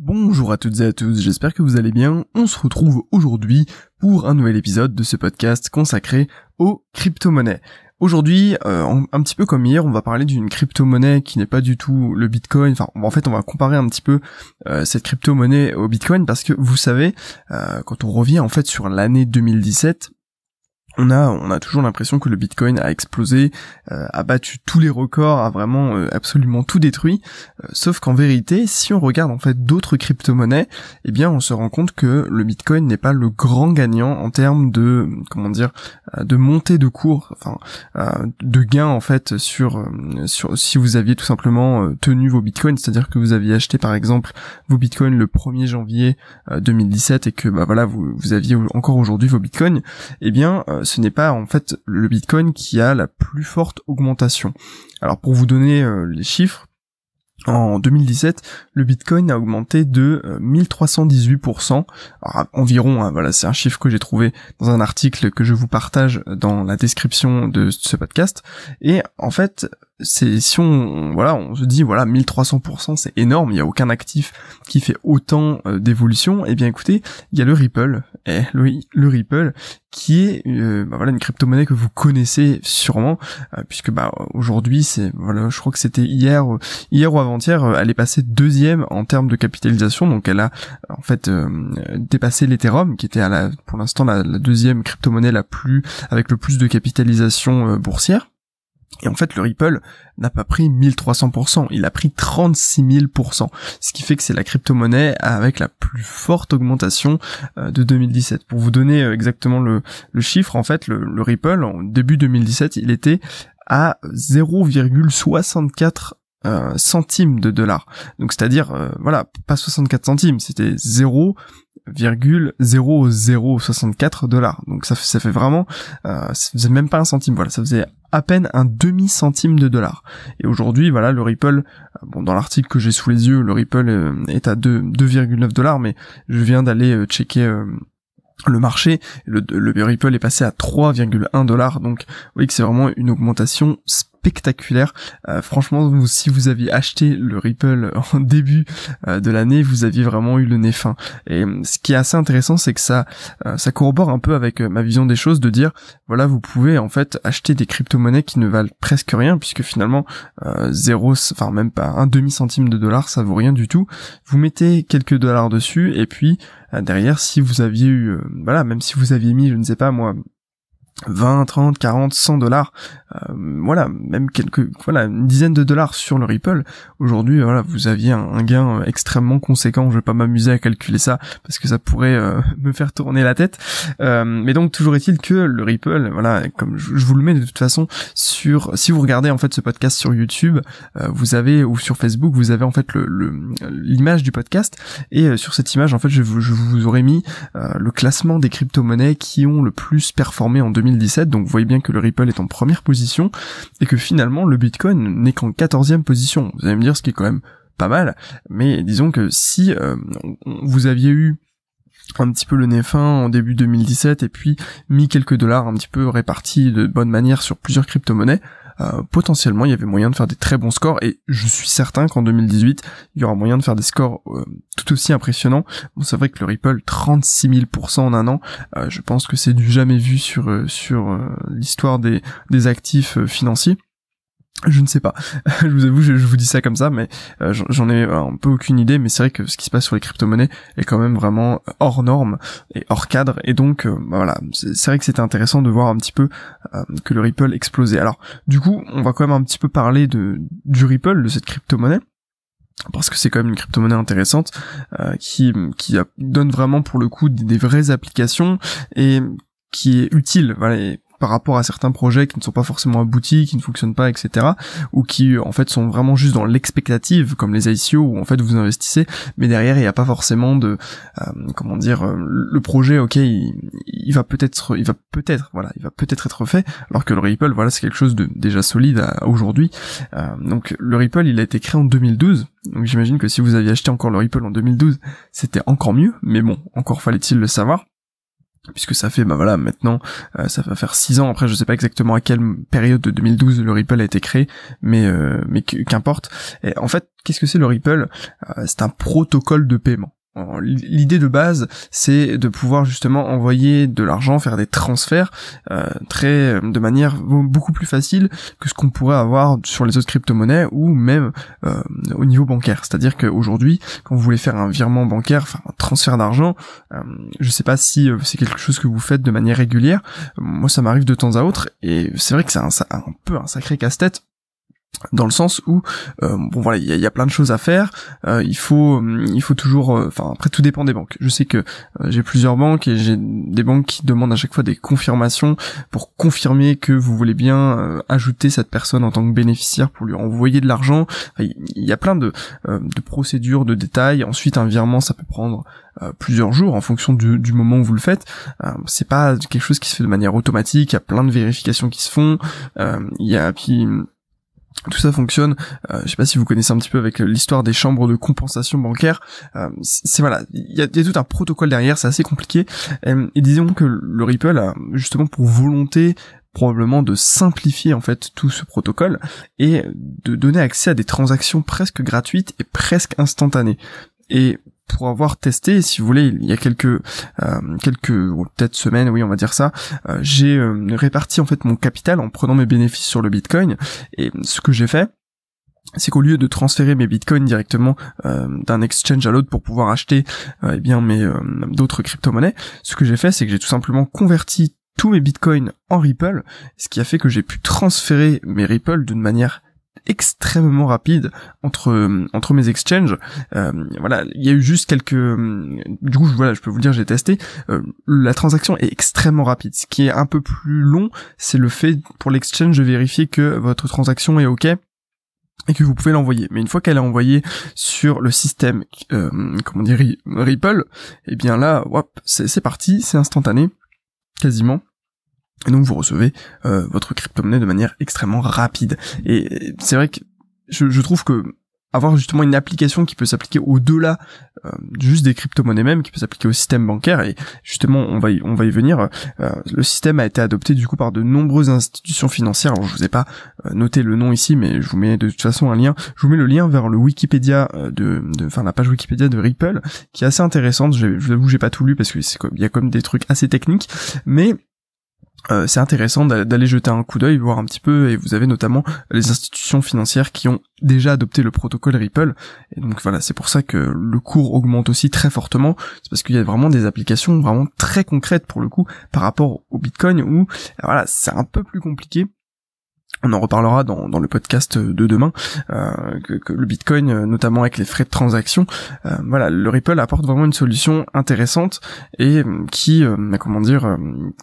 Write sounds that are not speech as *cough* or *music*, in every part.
Bonjour à toutes et à tous, j'espère que vous allez bien. On se retrouve aujourd'hui pour un nouvel épisode de ce podcast consacré aux crypto-monnaies. Aujourd'hui, euh, un petit peu comme hier, on va parler d'une crypto-monnaie qui n'est pas du tout le Bitcoin. Enfin, en fait, on va comparer un petit peu euh, cette crypto-monnaie au Bitcoin parce que vous savez, euh, quand on revient en fait sur l'année 2017, on a on a toujours l'impression que le Bitcoin a explosé, euh, a battu tous les records, a vraiment euh, absolument tout détruit. Euh, sauf qu'en vérité, si on regarde en fait d'autres crypto-monnaies, eh bien on se rend compte que le Bitcoin n'est pas le grand gagnant en termes de comment dire de montée de cours, enfin de gains en fait sur sur si vous aviez tout simplement tenu vos Bitcoins, c'est-à-dire que vous aviez acheté par exemple vos Bitcoins le 1er janvier 2017 et que bah voilà vous vous aviez encore aujourd'hui vos Bitcoins, eh bien ce n'est pas en fait le Bitcoin qui a la plus forte augmentation. Alors pour vous donner euh, les chiffres, en 2017, le Bitcoin a augmenté de 1318%, euh, environ, hein, voilà, c'est un chiffre que j'ai trouvé dans un article que je vous partage dans la description de ce podcast. Et en fait, c'est si on voilà on se dit voilà 1300% c'est énorme il y a aucun actif qui fait autant euh, d'évolution. Et eh bien écoutez il y a le Ripple. Le, le Ripple qui est euh, bah, voilà une crypto-monnaie que vous connaissez sûrement euh, puisque bah aujourd'hui c'est voilà je crois que c'était hier hier ou avant-hier elle est passée deuxième en termes de capitalisation. Donc elle a en fait dépassé l'Ethereum qui était à la pour l'instant la, la, deuxième crypto-monnaie la plus avec le plus de capitalisation boursière et en fait, le Ripple n'a pas pris 1300%, il a pris 36 000%, ce qui fait que c'est la crypto-monnaie avec la plus forte augmentation euh, de 2017. Pour vous donner euh, exactement le, chiffre, en fait, le, Ripple, en début 2017, il était à 0,64 euh, centimes de dollars. Donc c'est-à-dire, voilà, pas 64 centimes, c'était 0 0,0064 dollars. Donc ça, fait vraiment, euh, ça faisait même pas un centime. Voilà, ça faisait à peine un demi centime de dollar. Et aujourd'hui, voilà, le Ripple, euh, bon, dans l'article que j'ai sous les yeux, le Ripple euh, est à 2,9 dollars, mais je viens d'aller checker le marché, le, le Ripple est passé à 3,1 dollars, donc vous voyez que c'est vraiment une augmentation spectaculaire. Euh, franchement, si vous aviez acheté le Ripple *laughs* en début euh, de l'année, vous aviez vraiment eu le nez fin. Et euh, ce qui est assez intéressant, c'est que ça, ça corrobore un peu avec ma vision des choses, de dire, voilà, vous pouvez en fait acheter des crypto-monnaies qui ne valent presque rien, puisque finalement, zéro, enfin même pas un demi centime de dollar, ça vaut rien du tout. Vous mettez quelques dollars dessus, et puis derrière, si vous aviez eu, voilà, même si vous aviez mis, je ne sais pas moi, 20, 30, 40, 100 dollars, euh, voilà, même quelques, voilà, une dizaine de dollars sur le Ripple. Aujourd'hui, voilà, vous aviez un, gain extrêmement conséquent. Je vais pas m'amuser à calculer ça parce que ça pourrait euh, *laughs* me faire tourner la tête. Euh, mais donc toujours est-il que le Ripple, voilà, comme je, vous le mets de toute façon sur, si vous regardez en fait ce podcast sur YouTube, vous avez ou sur Facebook, vous avez en fait le l'image du podcast et sur cette image, en fait, je, je vous aurais mis le classement des crypto-monnaies qui ont le plus performé en 2000 2017, donc vous voyez bien que le Ripple est en première position, et que finalement le Bitcoin n'est qu'en 14e position. Vous allez me dire ce qui est quand même pas mal, mais disons que si euh, vous aviez eu un petit peu le nez fin en début 2017 et puis mis quelques dollars un petit peu répartis de bonne manière sur plusieurs crypto-monnaies, euh, potentiellement il y avait moyen de faire des très bons scores et je suis certain qu'en 2018 il y aura moyen de faire des scores euh, tout aussi impressionnants. Bon, c'est vrai que le Ripple 36 000% en un an, euh, je pense que c'est du jamais vu sur sur l'histoire des des actifs financiers. Je ne sais pas. *laughs* je vous avoue, je, vous dis ça comme ça, mais euh, j'en ai un peu aucune idée. Mais c'est vrai que ce qui se passe sur les crypto-monnaies est quand même vraiment hors norme et hors cadre. Et donc, euh, bah voilà, c'est vrai que c'était intéressant de voir un petit peu euh, que le Ripple explosait. Alors, du coup, on va quand même un petit peu parler de du Ripple, de cette crypto-monnaie parce que c'est quand même une crypto-monnaie intéressante qui qui donne vraiment pour le coup des, des vraies applications et qui est utile voilà par rapport à certains projets qui ne sont pas forcément aboutis, qui ne fonctionnent pas, etc. ou qui en fait sont vraiment juste dans l'expectative, comme les ICO où en fait vous investissez, mais derrière il n'y a pas forcément de euh, comment dire euh, le projet, ok, il, va peut-être, il va peut-être, voilà, il va peut-être être fait, alors que le Ripple, voilà, c'est quelque chose de déjà solide aujourd'hui. Euh, donc le Ripple, il a été créé en 2012. Donc j'imagine que si vous aviez acheté encore le Ripple en 2012, c'était encore mieux, mais bon, encore fallait-il le savoir. Puisque ça fait bah voilà maintenant euh, ça va faire six ans après je sais pas exactement à quelle période de 2012 le Ripple a été créé mais euh, mais qu'importe. En fait qu'est-ce que c'est le Ripple? Euh, c'est un protocole de paiement L'idée de base, c'est de pouvoir justement envoyer de l'argent, faire des transferts euh, très de manière beaucoup plus facile que ce qu'on pourrait avoir sur les autres crypto-monnaies ou même euh, au niveau bancaire. C'est-à-dire qu'aujourd'hui, quand vous voulez faire un virement bancaire, enfin un transfert d'argent, euh, je sais pas si euh, c'est quelque chose que vous faites de manière régulière. Moi, ça m'arrive de temps à autre et c'est vrai que c'est un peu un sacré casse-tête dans le sens où euh, bon voilà il y, a, plein de choses à faire euh, il faut il faut toujours euh, enfin après tout dépend des banques je sais que j'ai plusieurs banques et j'ai des banques qui demandent à chaque fois des confirmations pour confirmer que vous voulez bien ajouter cette personne en tant que bénéficiaire pour lui envoyer de l'argent il y a plein de, de procédures de détails ensuite un virement ça peut prendre plusieurs jours en fonction du, du, moment où vous le faites. c'est pas quelque chose qui se fait de manière automatique. Il y a plein de vérifications qui se font. Il y a puis tout ça fonctionne. Euh, je sais pas si vous connaissez un petit peu avec l'histoire des chambres de compensation bancaire. Euh, c'est voilà, il y a, tout un protocole derrière, c'est assez compliqué. Euh, et disons que le Ripple a justement pour volonté probablement de simplifier en fait tout ce protocole et de donner accès à des transactions presque gratuites et presque instantanées. Et pour avoir testé, si vous voulez, il y a quelques euh, quelques peut-être semaines, oui, on va dire ça, euh, j'ai euh, réparti en fait mon capital en prenant mes bénéfices sur le Bitcoin. Et ce que j'ai fait c'est qu'au lieu de transférer mes bitcoins directement d'un exchange à l'autre pour pouvoir acheter eh bien mes d'autres crypto-monnaies, ce que j'ai fait c'est que j'ai tout simplement converti tous mes bitcoins en Ripple, ce qui a fait que j'ai pu transférer mes Ripple d'une manière extrêmement rapide entre entre mes exchanges. Euh, voilà, il y a eu juste quelques. Du coup, voilà, je peux vous dire, j'ai testé. Euh, la transaction est extrêmement rapide. Ce qui est un peu plus long, c'est le fait pour l'exchange de vérifier que votre transaction est ok et que vous pouvez l'envoyer. Mais une fois qu'elle est envoyée sur le système, euh, comment dire, Ripple, eh bien là, hop, c'est parti, c'est instantané, quasiment. Et donc vous recevez euh, votre crypto-monnaie de manière extrêmement rapide. Et c'est vrai que je, trouve que avoir justement une application qui peut s'appliquer au-delà euh, juste des crypto-monnaies même, qui peut s'appliquer au système bancaire, et justement on va y, on va y venir, euh, le système a été adopté du coup par de nombreuses institutions financières, alors je vous ai pas noté le nom ici, mais je vous mets de toute façon un lien, je vous mets le lien vers le Wikipédia de, enfin la page Wikipédia de Ripple, qui est assez intéressante, je vous avoue j'ai pas tout lu parce que c'est il y a comme des trucs assez techniques, mais euh, c'est intéressant d'aller jeter un coup d'œil, voir un petit peu, et vous avez notamment les institutions financières qui ont déjà adopté le protocole Ripple, et donc voilà, c'est pour ça que le cours augmente aussi très fortement, c'est parce qu'il y a vraiment des applications vraiment très concrètes pour le coup par rapport au Bitcoin où voilà, c'est un peu plus compliqué, on en reparlera dans, dans le podcast de demain, euh, que, le Bitcoin, euh, notamment avec les frais de transaction, euh, voilà, le Ripple apporte vraiment une solution intéressante et qui, comment dire,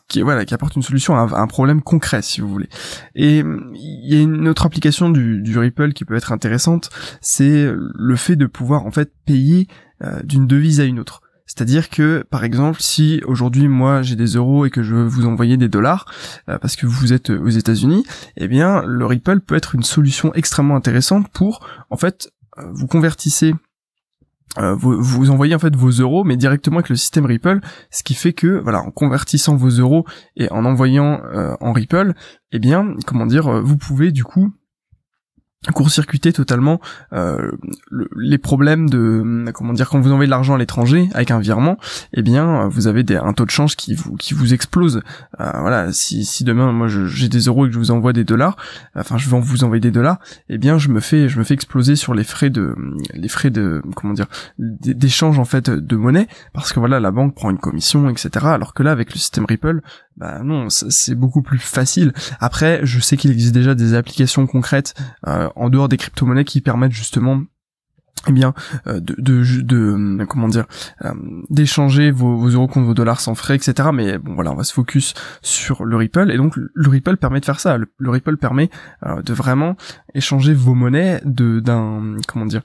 qui voilà, qui apporte une solution à, un problème concret, si vous voulez. Et il y a une autre application du, du Ripple qui peut être intéressante, c'est le fait de pouvoir en fait payer d'une devise à une autre. C'est-à-dire que, par exemple, si aujourd'hui moi j'ai des euros et que je veux vous envoyer des dollars euh, parce que vous êtes aux États-Unis, eh bien le Ripple peut être une solution extrêmement intéressante pour, en fait, euh, vous convertissez euh, vous, vous, envoyez en fait vos euros mais directement avec le système Ripple ce qui fait que voilà en convertissant vos euros et en envoyant en Ripple eh bien comment dire vous pouvez du coup court-circuiter totalement euh, les problèmes de comment dire quand vous envoyez de l'argent à l'étranger avec un virement eh bien vous avez des, un taux de change qui vous qui vous explose euh, voilà si, si demain moi j'ai des euros et que je vous envoie des dollars enfin je vais vous envoyer des dollars eh bien je me fais je me fais exploser sur les frais de les frais de comment dire d'échange en fait de monnaie parce que voilà la banque prend une commission etc alors que là avec le système Ripple bah non, c'est beaucoup plus facile. Après, je sais qu'il existe déjà des applications concrètes euh, en dehors des crypto-monnaies qui permettent justement eh bien euh, de, de, euh, comment dire d'échanger vos, vos, euros contre vos dollars sans frais etc mais bon voilà on va se focus sur le Ripple. Et donc le Ripple permet de faire ça. Le, Ripple permet de vraiment échanger vos monnaies de d'un comment dire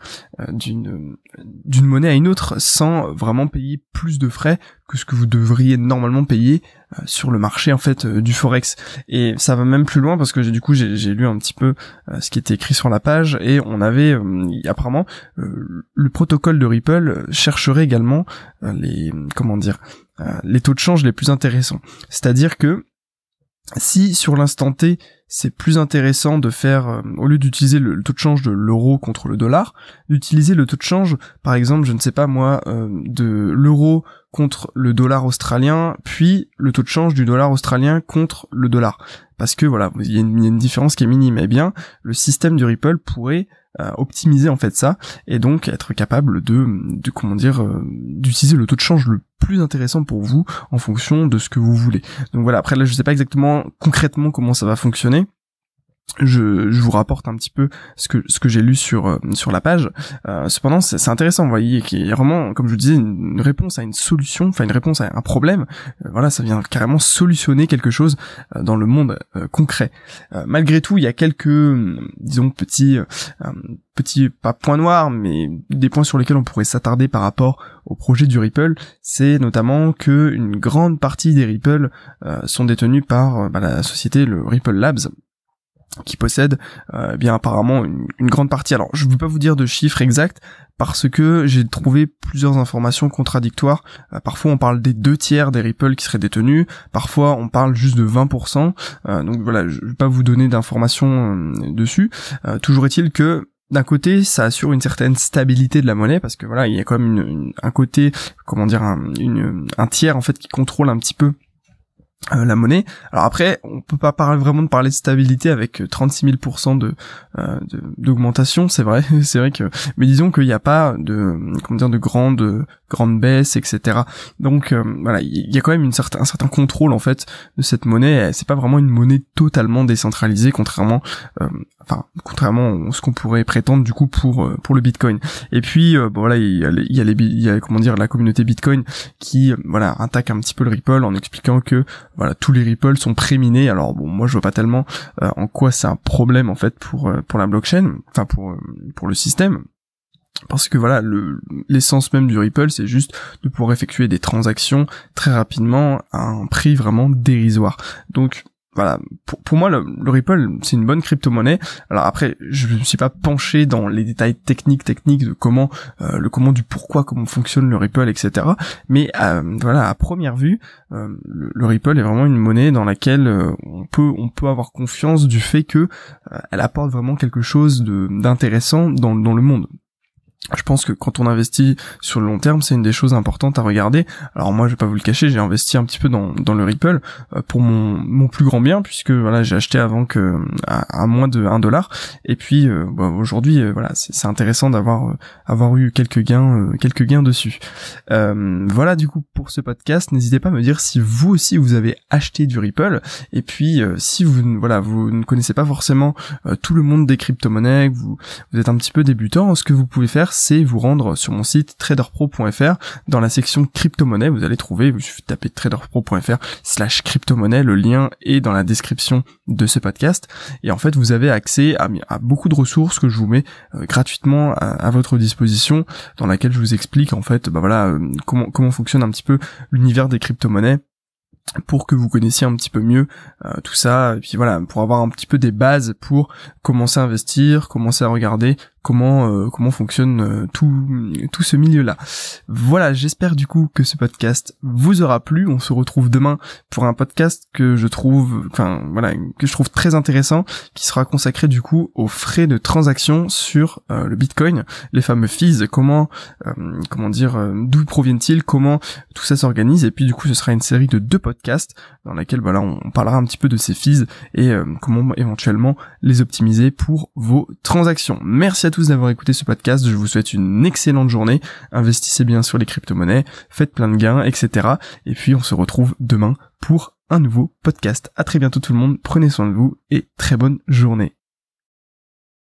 d'une d'une monnaie à une autre sans vraiment payer plus de frais que ce que vous devriez normalement payer sur le marché en fait du forex. Et ça va même plus loin parce que du coup j'ai lu un petit peu ce qui était écrit sur la page et on avait apparemment le protocole de Ripple chercherait également les comment dire les taux de change les plus intéressants. C'est-à-dire que si sur l'instant T, c'est plus intéressant de faire, euh, au lieu d'utiliser le, taux de change de l'euro contre le dollar, d'utiliser le taux de change, par exemple, je ne sais pas moi, euh, de l'euro contre le dollar australien, puis le taux de change du dollar australien contre le dollar. Parce que voilà, il y, a une, différence qui est minime. Eh bien, le système du Ripple pourrait euh, optimiser en fait ça et donc être capable de, de comment dire d'utiliser le taux de change le plus intéressant pour vous en fonction de ce que vous voulez. Donc voilà, après là je sais pas exactement concrètement comment ça va fonctionner, je, je, vous rapporte un petit peu ce que ce que j'ai lu sur euh, sur la page. Euh, cependant, c'est intéressant, vous voyez, qu'il y a vraiment, comme je vous disais, une, réponse à une solution, enfin une réponse à un problème. Euh, voilà, ça vient carrément solutionner quelque chose dans le monde concret. malgré tout, il y a quelques, disons, petits petits pas points noirs, mais des points sur lesquels on pourrait s'attarder par rapport au projet du Ripple. C'est notamment que une grande partie des Ripple sont détenus par bah, la société le Ripple Labs qui possède euh, bien apparemment une, grande partie. Alors je ne veux pas vous dire de chiffres exacts parce que j'ai trouvé plusieurs informations contradictoires. Euh, parfois on parle des deux tiers des Ripple qui seraient détenus, parfois on parle juste de 20%. Euh, donc voilà, je vais pas vous donner d'informations dessus. toujours est-il que d'un côté, ça assure une certaine stabilité de la monnaie parce que voilà, il y a quand même un côté, comment dire, un tiers en fait qui contrôle un petit peu euh, la monnaie. Alors après, on peut pas parler vraiment de parler de stabilité avec 36 euh, 000% de euh, d'augmentation, c'est vrai, *laughs* c'est vrai que, mais disons qu'il n'y a pas de comment dire de grandes grandes baisses, etc. Donc voilà, il y a quand même une certain, un certain contrôle en fait de cette monnaie. C'est pas vraiment une monnaie totalement décentralisée, contrairement, enfin contrairement à ce qu'on pourrait prétendre du coup pour pour le Bitcoin. Et puis bon, voilà, il y a, y a les, il y a comment dire la communauté Bitcoin qui voilà attaque un petit peu le Ripple en expliquant que voilà, tous les ripples sont préminés. Alors bon, moi je vois pas tellement euh, en quoi c'est un problème en fait pour euh, pour la blockchain, enfin pour euh, pour le système. Parce que voilà, l'essence même du Ripple, c'est juste de pouvoir effectuer des transactions très rapidement à un prix vraiment dérisoire. Donc voilà, pour, pour moi le, Ripple c'est une bonne crypto-monnaie. Alors après, je ne suis pas penché dans les détails techniques techniques de comment euh, le comment du pourquoi comment fonctionne le Ripple etc. Mais euh, voilà, à première vue, euh, le, Ripple est vraiment une monnaie dans laquelle on peut on peut avoir confiance du fait que elle apporte vraiment quelque chose d'intéressant dans dans le monde je pense que quand on investit sur le long terme, c'est une des choses importantes à regarder. Alors moi, je vais pas vous le cacher, j'ai investi un petit peu dans, dans le Ripple euh, pour mon, mon plus grand bien, puisque voilà, j'ai acheté avant que à, moins de 1 dollar. Et puis euh, bah, aujourd'hui, euh, voilà, c'est intéressant d'avoir avoir eu quelques gains, quelques gains dessus. voilà du coup pour ce podcast. N'hésitez pas à me dire si vous aussi vous avez acheté du Ripple. Et puis si vous voilà, vous ne connaissez pas forcément tout le monde des crypto-monnaies, vous vous êtes un petit peu débutant, ce que vous pouvez faire c'est vous rendre sur mon site traderpro.fr dans la section crypto-monnaie, vous allez trouver, vous suffit taper traderpro.fr slash crypto-monnaie, le lien est dans la description de ce podcast, et en fait vous avez accès à, beaucoup de ressources que je vous mets euh, gratuitement à, votre disposition, dans laquelle je vous explique en fait, bah voilà, euh, comment, comment fonctionne un petit peu l'univers des crypto-monnaies, pour que vous connaissiez un petit peu mieux euh, tout ça. Et puis voilà pour avoir un petit peu des bases pour commencer à investir commencer à regarder comment euh, comment fonctionne euh, tout tout ce milieu là voilà j'espère du coup que ce podcast vous aura plu. On se retrouve demain pour un podcast que je trouve enfin voilà que je trouve très intéressant qui sera consacré du coup aux frais de transaction sur le bitcoin les fameux fees comment comment dire d'où proviennent-ils comment tout ça s'organise. Et puis du coup ce sera une série de deux podcasts dans laquelle voilà on parlera un petit peu de ces fees et euh, comment éventuellement les optimiser pour vos transactions. Merci à tous d'avoir écouté ce podcast. Je vous souhaite une excellente journée. Investissez bien sur les crypto-monnaies, faites plein de gains, etc. Et puis on se retrouve demain pour un nouveau podcast. À très bientôt tout le monde. Prenez soin de vous et très bonne journée.